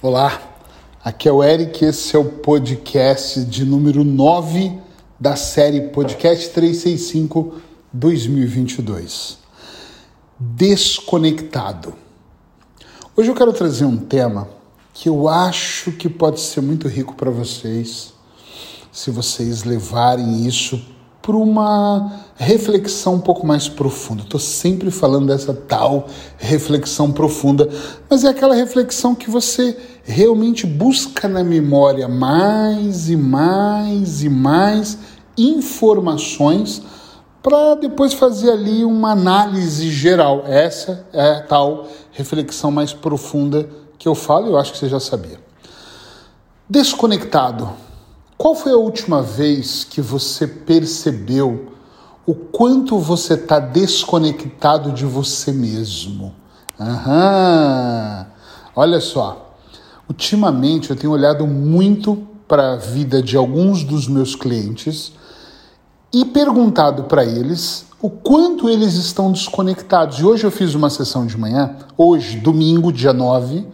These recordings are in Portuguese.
Olá, aqui é o Eric, esse é o podcast de número 9 da série Podcast 365 2022. Desconectado. Hoje eu quero trazer um tema que eu acho que pode ser muito rico para vocês, se vocês levarem isso para uma reflexão um pouco mais profunda. Estou sempre falando dessa tal reflexão profunda, mas é aquela reflexão que você realmente busca na memória mais e mais e mais informações para depois fazer ali uma análise geral. Essa é a tal reflexão mais profunda que eu falo eu acho que você já sabia. Desconectado qual foi a última vez que você percebeu o quanto você está desconectado de você mesmo? Aham. Olha só, ultimamente eu tenho olhado muito para a vida de alguns dos meus clientes e perguntado para eles o quanto eles estão desconectados. E hoje eu fiz uma sessão de manhã, hoje, domingo, dia 9,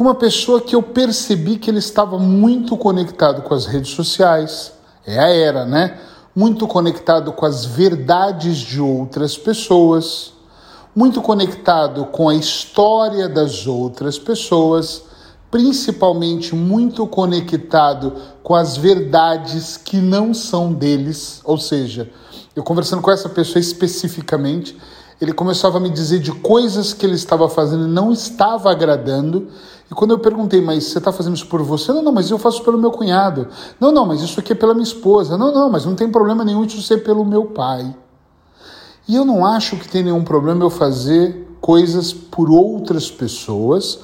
com uma pessoa que eu percebi que ele estava muito conectado com as redes sociais, é a era, né? Muito conectado com as verdades de outras pessoas, muito conectado com a história das outras pessoas, principalmente muito conectado com as verdades que não são deles, ou seja, eu conversando com essa pessoa especificamente, ele começava a me dizer de coisas que ele estava fazendo e não estava agradando. E quando eu perguntei, mas você está fazendo isso por você? Não, não, mas eu faço pelo meu cunhado. Não, não, mas isso aqui é pela minha esposa. Não, não, mas não tem problema nenhum isso ser pelo meu pai. E eu não acho que tem nenhum problema eu fazer coisas por outras pessoas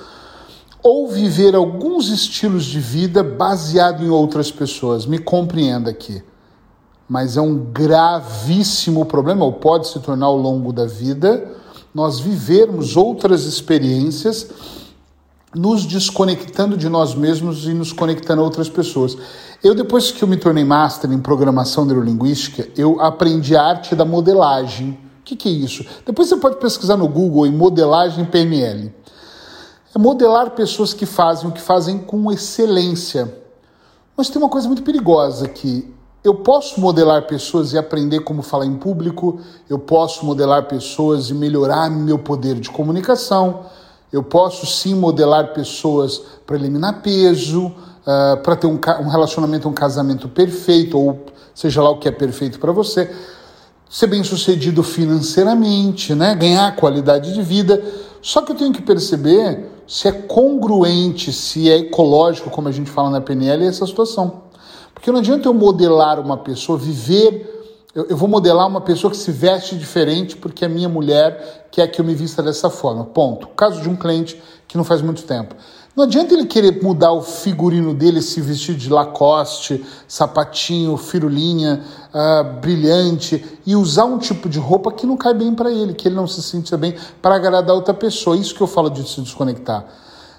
ou viver alguns estilos de vida baseado em outras pessoas. Me compreenda aqui mas é um gravíssimo problema, ou pode se tornar ao longo da vida, nós vivermos outras experiências, nos desconectando de nós mesmos e nos conectando a outras pessoas. Eu, depois que eu me tornei master em programação neurolinguística, eu aprendi a arte da modelagem. O que, que é isso? Depois você pode pesquisar no Google em modelagem PNL. É modelar pessoas que fazem o que fazem com excelência. Mas tem uma coisa muito perigosa que eu posso modelar pessoas e aprender como falar em público, eu posso modelar pessoas e melhorar meu poder de comunicação, eu posso sim modelar pessoas para eliminar peso, uh, para ter um, um relacionamento, um casamento perfeito, ou seja lá o que é perfeito para você, ser bem sucedido financeiramente, né? ganhar qualidade de vida. Só que eu tenho que perceber se é congruente, se é ecológico, como a gente fala na PNL, essa situação. Porque não adianta eu modelar uma pessoa, viver. Eu, eu vou modelar uma pessoa que se veste diferente porque a minha mulher quer que eu me vista dessa forma. Ponto. Caso de um cliente que não faz muito tempo. Não adianta ele querer mudar o figurino dele, se vestir de Lacoste, sapatinho, firulinha, uh, brilhante, e usar um tipo de roupa que não cai bem para ele, que ele não se sente bem para agradar outra pessoa. Isso que eu falo de se desconectar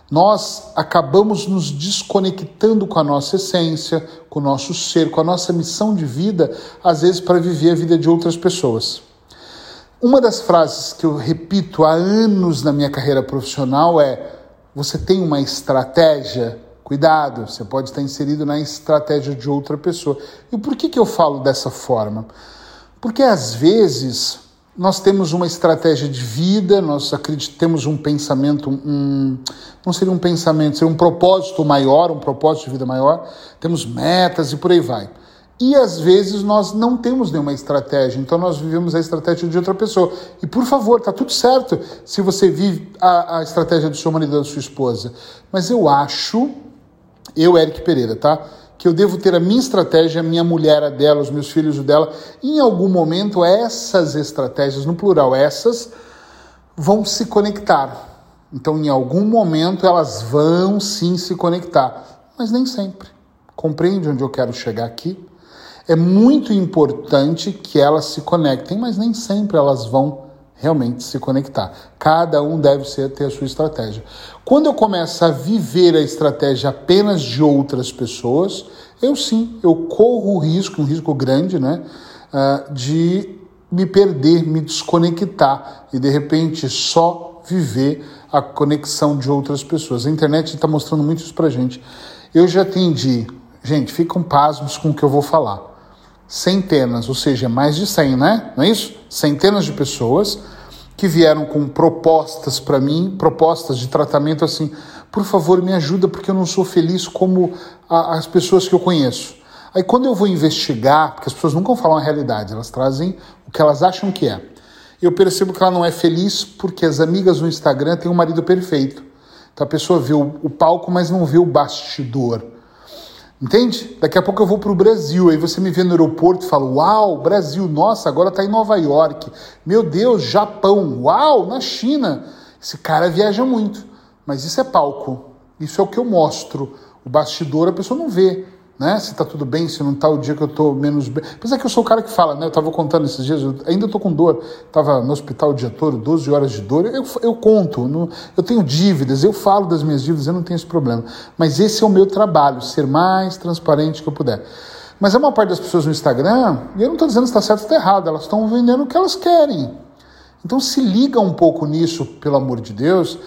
nós acabamos nos desconectando com a nossa essência, com o nosso ser, com a nossa missão de vida, às vezes para viver a vida de outras pessoas. Uma das frases que eu repito há anos na minha carreira profissional é: você tem uma estratégia? Cuidado, você pode estar inserido na estratégia de outra pessoa. E por que, que eu falo dessa forma? Porque às vezes nós temos uma estratégia de vida, nós acreditamos um pensamento, um, não seria um pensamento, seria um propósito maior, um propósito de vida maior, temos metas e por aí vai. E às vezes nós não temos nenhuma estratégia, então nós vivemos a estratégia de outra pessoa. E por favor, tá tudo certo se você vive a, a estratégia do seu marido ou da sua esposa. Mas eu acho, eu, Eric Pereira, tá? Que eu devo ter a minha estratégia, a minha mulher, a dela, os meus filhos, o dela. Em algum momento, essas estratégias, no plural, essas, vão se conectar. Então, em algum momento, elas vão sim se conectar, mas nem sempre. Compreende onde eu quero chegar aqui? É muito importante que elas se conectem, mas nem sempre elas vão realmente se conectar. Cada um deve ser, ter a sua estratégia. Quando eu começo a viver a estratégia apenas de outras pessoas, eu sim, eu corro o risco, um risco grande, né, uh, de me perder, me desconectar e de repente só viver a conexão de outras pessoas. A internet está mostrando muito isso pra gente. Eu já atendi, gente, ficam pasmos com o que eu vou falar. Centenas, ou seja, mais de 100, né? Não é isso? Centenas de pessoas que vieram com propostas para mim, propostas de tratamento assim, por favor, me ajuda porque eu não sou feliz como a, as pessoas que eu conheço. Aí quando eu vou investigar, porque as pessoas nunca falam a realidade, elas trazem o que elas acham que é. Eu percebo que ela não é feliz porque as amigas no Instagram têm um marido perfeito. Então a pessoa vê o, o palco, mas não vê o bastidor. Entende? Daqui a pouco eu vou para o Brasil, aí você me vê no aeroporto e fala: Uau, Brasil, nossa, agora está em Nova York. Meu Deus, Japão, uau, na China. Esse cara viaja muito. Mas isso é palco. Isso é o que eu mostro. O bastidor a pessoa não vê né? Se tá tudo bem, se não tá o dia que eu tô menos bem. Apesar que eu sou o cara que fala, né? Eu tava contando esses dias, eu ainda tô com dor. Tava no hospital o dia todo, 12 horas de dor. Eu, eu conto, no, eu tenho dívidas, eu falo das minhas dívidas, eu não tenho esse problema. Mas esse é o meu trabalho, ser mais transparente que eu puder. Mas a maior parte das pessoas no Instagram, e eu não estou dizendo se está certo ou está errado, elas estão vendendo o que elas querem. Então se liga um pouco nisso, pelo amor de Deus,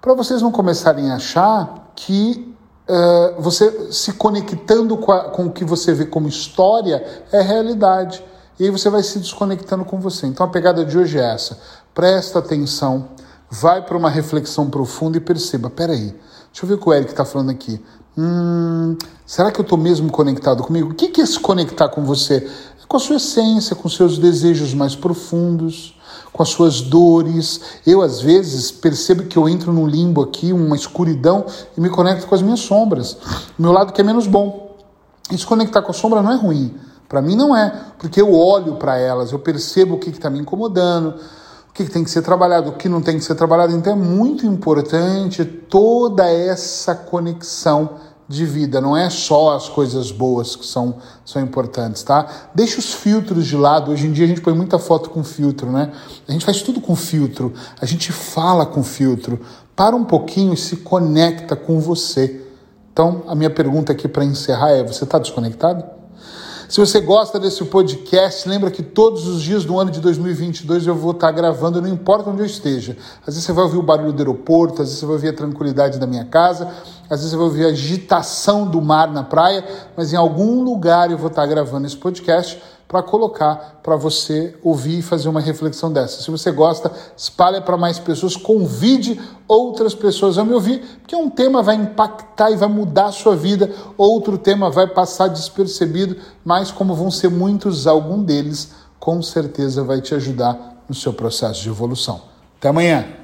para vocês não começarem a achar que uh, você se conectando com, a, com o que você vê como história é realidade. E aí você vai se desconectando com você. Então a pegada de hoje é essa. Presta atenção, vai para uma reflexão profunda e perceba: peraí, deixa eu ver o que o Eric está falando aqui. Hum, será que eu estou mesmo conectado comigo? O que é se conectar com você? Com a sua essência, com seus desejos mais profundos com as suas dores. Eu, às vezes, percebo que eu entro num limbo aqui, uma escuridão, e me conecto com as minhas sombras. O meu lado que é menos bom. E se conectar com a sombra não é ruim. Para mim não é, porque eu olho para elas, eu percebo o que está me incomodando, o que, que tem que ser trabalhado, o que não tem que ser trabalhado. Então é muito importante toda essa conexão de vida, não é só as coisas boas que são, são importantes, tá? Deixa os filtros de lado. Hoje em dia a gente põe muita foto com filtro, né? A gente faz tudo com filtro, a gente fala com filtro. Para um pouquinho e se conecta com você. Então, a minha pergunta aqui para encerrar é: você está desconectado? Se você gosta desse podcast, lembra que todos os dias do ano de 2022 eu vou estar gravando, não importa onde eu esteja. Às vezes você vai ouvir o barulho do aeroporto, às vezes você vai ouvir a tranquilidade da minha casa, às vezes você vai ouvir a agitação do mar na praia, mas em algum lugar eu vou estar gravando esse podcast para colocar para você ouvir e fazer uma reflexão dessa. Se você gosta, espalhe para mais pessoas, convide outras pessoas a me ouvir, porque um tema vai impactar e vai mudar a sua vida, outro tema vai passar despercebido, mas como vão ser muitos, algum deles com certeza vai te ajudar no seu processo de evolução. Até amanhã!